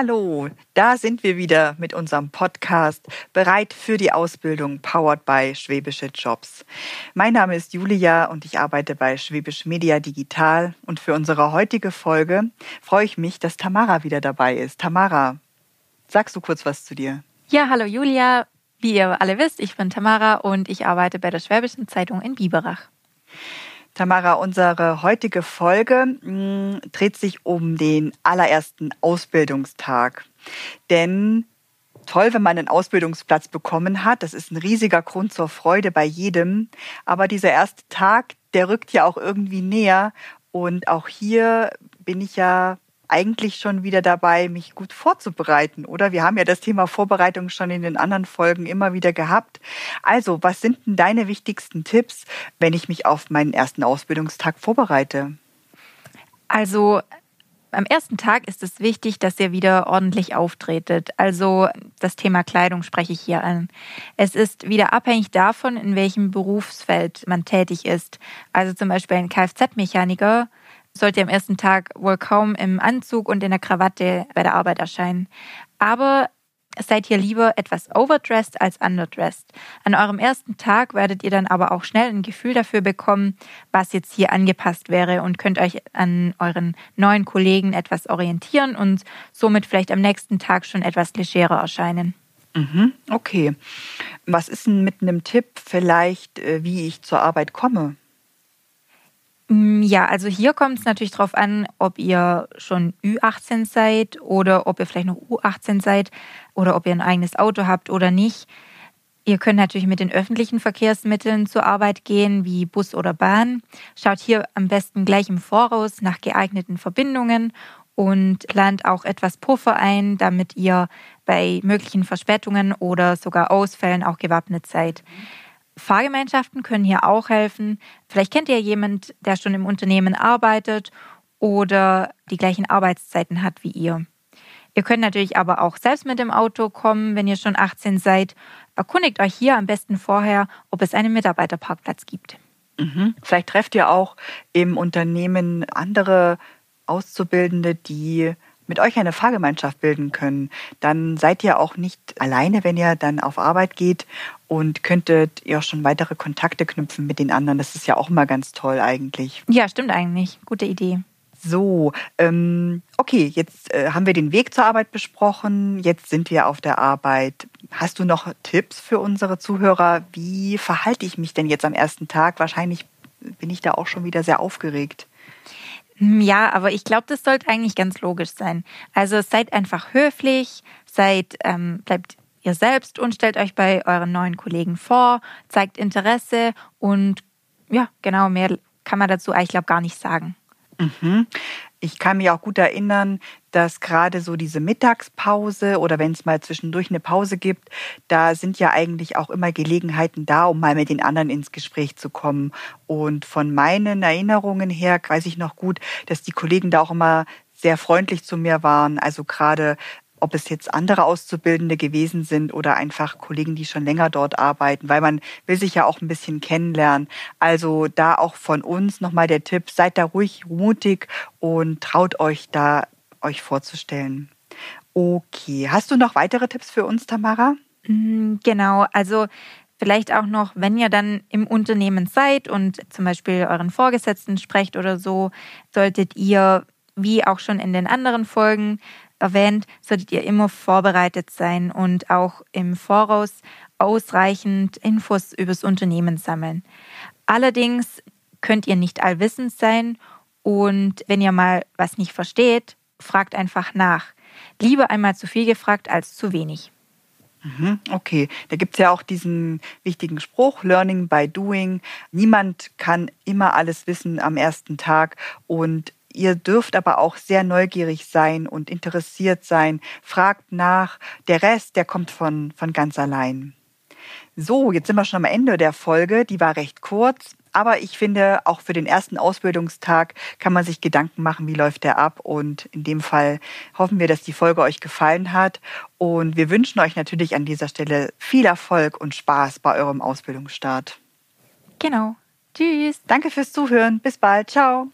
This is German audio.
Hallo, da sind wir wieder mit unserem Podcast bereit für die Ausbildung powered by Schwäbische Jobs. Mein Name ist Julia und ich arbeite bei Schwäbisch Media Digital und für unsere heutige Folge freue ich mich, dass Tamara wieder dabei ist. Tamara, sagst du kurz was zu dir? Ja, hallo Julia. Wie ihr alle wisst, ich bin Tamara und ich arbeite bei der Schwäbischen Zeitung in Biberach. Tamara, unsere heutige Folge mh, mm, dreht sich um den allerersten Ausbildungstag. Denn toll, wenn man einen Ausbildungsplatz bekommen hat. Das ist ein riesiger Grund zur Freude bei jedem. Aber dieser erste Tag, der rückt ja auch irgendwie näher. Und auch hier bin ich ja eigentlich schon wieder dabei, mich gut vorzubereiten, oder? Wir haben ja das Thema Vorbereitung schon in den anderen Folgen immer wieder gehabt. Also, was sind denn deine wichtigsten Tipps, wenn ich mich auf meinen ersten Ausbildungstag vorbereite? Also, am ersten Tag ist es wichtig, dass ihr wieder ordentlich auftretet. Also das Thema Kleidung spreche ich hier an. Es ist wieder abhängig davon, in welchem Berufsfeld man tätig ist. Also zum Beispiel ein Kfz-Mechaniker sollte am ersten Tag wohl kaum im Anzug und in der Krawatte bei der Arbeit erscheinen. Aber seid hier lieber etwas overdressed als underdressed. An eurem ersten Tag werdet ihr dann aber auch schnell ein Gefühl dafür bekommen, was jetzt hier angepasst wäre und könnt euch an euren neuen Kollegen etwas orientieren und somit vielleicht am nächsten Tag schon etwas legerer erscheinen. Mhm, okay. Was ist denn mit einem Tipp vielleicht, äh, wie ich zur Arbeit komme? Mm, ja, also hier kommt es natürlich darauf an, ob ihr schon Ü18 seid oder ob ihr vielleicht noch U18 seid oder ob ihr ein eigenes Auto habt oder nicht. Ihr könnt natürlich mit den öffentlichen Verkehrsmitteln zur Arbeit gehen, wie Bus oder Bahn. Schaut hier am besten gleich im Voraus nach geeigneten Verbindungen und plant auch etwas Puffer ein, damit ihr bei möglichen Verspätungen oder sogar Ausfällen auch gewappnet seid. Fahrgemeinschaften können hier auch helfen. Vielleicht kennt ihr jemand, der schon im Unternehmen arbeitet oder die gleichen Arbeitszeiten hat wie ihr. Ihr könnt natürlich aber auch selbst mit dem Auto kommen, wenn ihr schon 18 seid. Erkundigt euch hier am besten vorher, ob es einen Mitarbeiterparkplatz gibt. Mhm. Vielleicht trefft ihr auch im Unternehmen andere Auszubildende, die mit euch eine Fahrgemeinschaft bilden können, dann seid ihr auch nicht alleine, wenn ihr dann auf Arbeit geht und könntet ihr auch schon weitere Kontakte knüpfen mit den anderen. Das ist ja auch immer ganz toll eigentlich. Ja, stimmt eigentlich. Gute Idee. So, ähm, okay, jetzt äh, haben wir den Weg zur Arbeit besprochen. Jetzt sind wir auf der Arbeit. Hast du noch Tipps für unsere Zuhörer? Wie verhalte ich mich denn jetzt am ersten Tag? Wahrscheinlich bin ich da auch schon wieder sehr aufgeregt. Ja, aber ich glaube, das sollte eigentlich ganz logisch sein. Also seid einfach höflich, seid, ähm, bleibt ihr selbst und stellt euch bei euren neuen Kollegen vor, zeigt Interesse und ja, genau, mehr kann man dazu eigentlich, glaube gar nicht sagen. Mhm. Ich kann mich auch gut erinnern, dass gerade so diese Mittagspause oder wenn es mal zwischendurch eine Pause gibt, da sind ja eigentlich auch immer Gelegenheiten da, um mal mit den anderen ins Gespräch zu kommen. Und von meinen Erinnerungen her weiß ich noch gut, dass die Kollegen da auch immer sehr freundlich zu mir waren. Also gerade ob es jetzt andere Auszubildende gewesen sind oder einfach Kollegen, die schon länger dort arbeiten, weil man will sich ja auch ein bisschen kennenlernen. Also da auch von uns nochmal der Tipp, seid da ruhig mutig und traut euch da, euch vorzustellen. Okay, hast du noch weitere Tipps für uns, Tamara? Mm, genau, also vielleicht auch noch, wenn ihr dann im Unternehmen seid und zum Beispiel euren Vorgesetzten sprecht oder so, solltet ihr, wie auch schon in den anderen Folgen, erwähnt, solltet ihr immer vorbereitet sein und auch im Voraus ausreichend Infos übers Unternehmen sammeln. Allerdings könnt ihr nicht allwissend sein und wenn ihr mal was nicht versteht, fragt einfach nach. Lieber einmal zu viel gefragt als zu wenig. Mhm, okay, da gibt es ja auch diesen wichtigen Spruch, Learning by Doing. Niemand kann immer alles wissen am ersten Tag und Ihr dürft aber auch sehr neugierig sein und interessiert sein. Fragt nach. Der Rest, der kommt von, von ganz allein. So, jetzt sind wir schon am Ende der Folge. Die war recht kurz. Aber ich finde, auch für den ersten Ausbildungstag kann man sich Gedanken machen, wie läuft der ab. Und in dem Fall hoffen wir, dass die Folge euch gefallen hat. Und wir wünschen euch natürlich an dieser Stelle viel Erfolg und Spaß bei eurem Ausbildungsstart. Genau. Tschüss. Danke fürs Zuhören. Bis bald. Ciao.